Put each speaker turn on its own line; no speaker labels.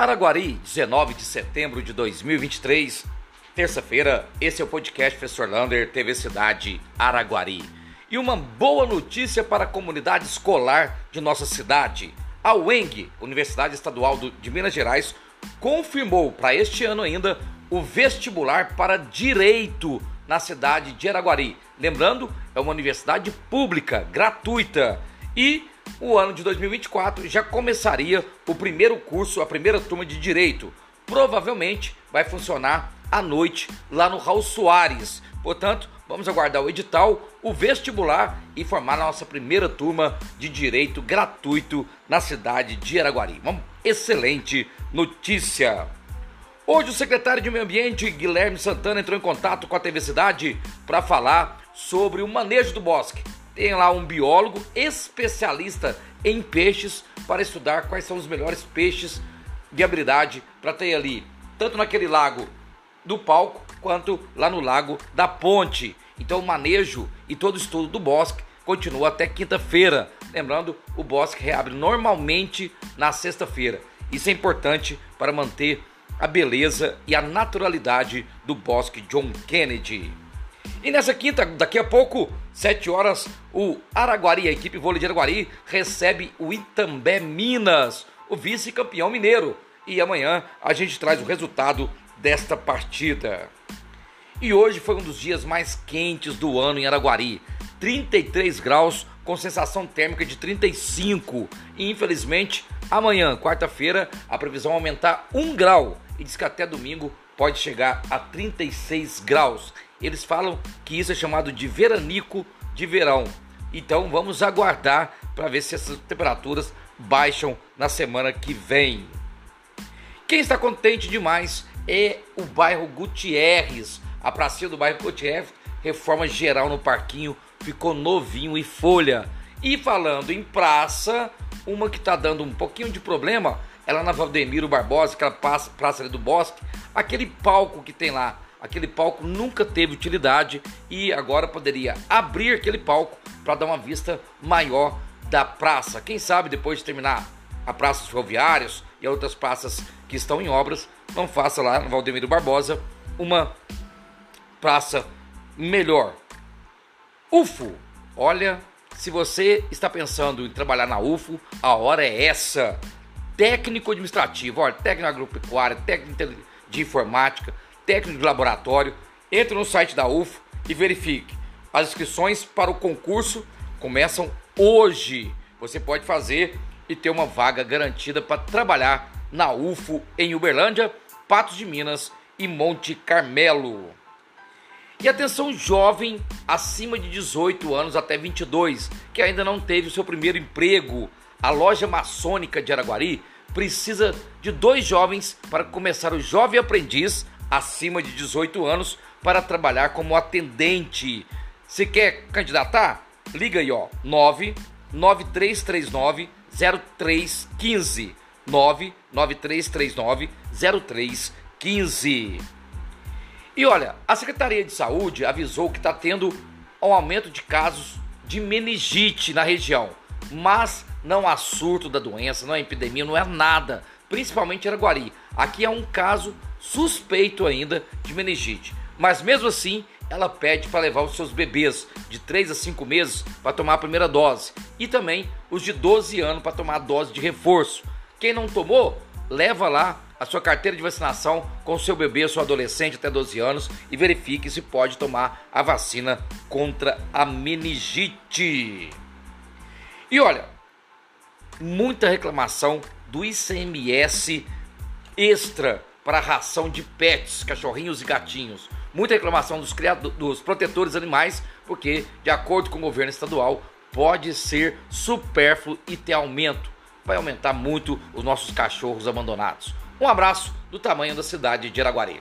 Araguari, 19 de setembro de 2023, terça-feira. Esse é o podcast Professor Lander, TV Cidade Araguari. E uma boa notícia para a comunidade escolar de nossa cidade. A UENG, Universidade Estadual de Minas Gerais, confirmou para este ano ainda o vestibular para direito na cidade de Araguari. Lembrando, é uma universidade pública, gratuita. E o ano de 2024 já começaria o primeiro curso, a primeira turma de direito. Provavelmente vai funcionar à noite lá no Raul Soares. Portanto, vamos aguardar o edital, o vestibular e formar a nossa primeira turma de direito gratuito na cidade de Araguari. Uma excelente notícia. Hoje o secretário de Meio Ambiente, Guilherme Santana, entrou em contato com a TV Cidade para falar sobre o manejo do bosque tem lá um biólogo especialista em peixes para estudar quais são os melhores peixes de habilidade para ter ali, tanto naquele lago do palco quanto lá no lago da ponte. Então o manejo e todo o estudo do bosque continua até quinta-feira. Lembrando, o bosque reabre normalmente na sexta-feira. Isso é importante para manter a beleza e a naturalidade do bosque John Kennedy. E nessa quinta, daqui a pouco, 7 horas, o Araguari, a equipe vôlei de Araguari, recebe o Itambé Minas, o vice-campeão mineiro. E amanhã a gente traz o resultado desta partida. E hoje foi um dos dias mais quentes do ano em Araguari. 33 graus com sensação térmica de 35. E infelizmente, amanhã, quarta-feira, a previsão é aumentar 1 grau e diz que até domingo pode chegar a 36 graus. Eles falam que isso é chamado de veranico de verão. Então vamos aguardar para ver se essas temperaturas baixam na semana que vem. Quem está contente demais é o bairro Gutierrez. A pracinha do bairro Gutierrez, reforma geral no parquinho, ficou novinho e folha. E falando em praça, uma que está dando um pouquinho de problema é lá na Valdemiro Barbosa, aquela praça, praça ali do Bosque, aquele palco que tem lá aquele palco nunca teve utilidade e agora poderia abrir aquele palco para dar uma vista maior da praça. Quem sabe depois de terminar a Praça dos Ferroviários e outras praças que estão em obras, não faça lá no Valdemiro Barbosa uma praça melhor. UFO, olha, se você está pensando em trabalhar na UFO, a hora é essa. Técnico administrativo, olha, técnico agropecuário, técnico de informática, técnico de laboratório, entre no site da UFO e verifique. As inscrições para o concurso começam hoje. Você pode fazer e ter uma vaga garantida para trabalhar na UFO em Uberlândia, Patos de Minas e Monte Carmelo. E atenção jovem acima de 18 anos até 22, que ainda não teve o seu primeiro emprego. A loja maçônica de Araguari precisa de dois jovens para começar o jovem aprendiz acima de 18 anos para trabalhar como atendente. Se quer candidatar? Liga aí, ó, 99339 0315. 99339 0315. E olha, a Secretaria de Saúde avisou que está tendo um aumento de casos de meningite na região, mas não há surto da doença, não é epidemia, não é nada, principalmente em Araguari. Aqui é um caso suspeito ainda de meningite. Mas mesmo assim, ela pede para levar os seus bebês de 3 a 5 meses para tomar a primeira dose e também os de 12 anos para tomar a dose de reforço. Quem não tomou, leva lá a sua carteira de vacinação com o seu bebê, seu adolescente até 12 anos e verifique se pode tomar a vacina contra a meningite. E olha, muita reclamação do ICMS extra para ração de pets, cachorrinhos e gatinhos. Muita reclamação dos, criadores, dos protetores animais, porque, de acordo com o governo estadual, pode ser supérfluo e ter aumento. Vai aumentar muito os nossos cachorros abandonados. Um abraço do tamanho da cidade de Araguari.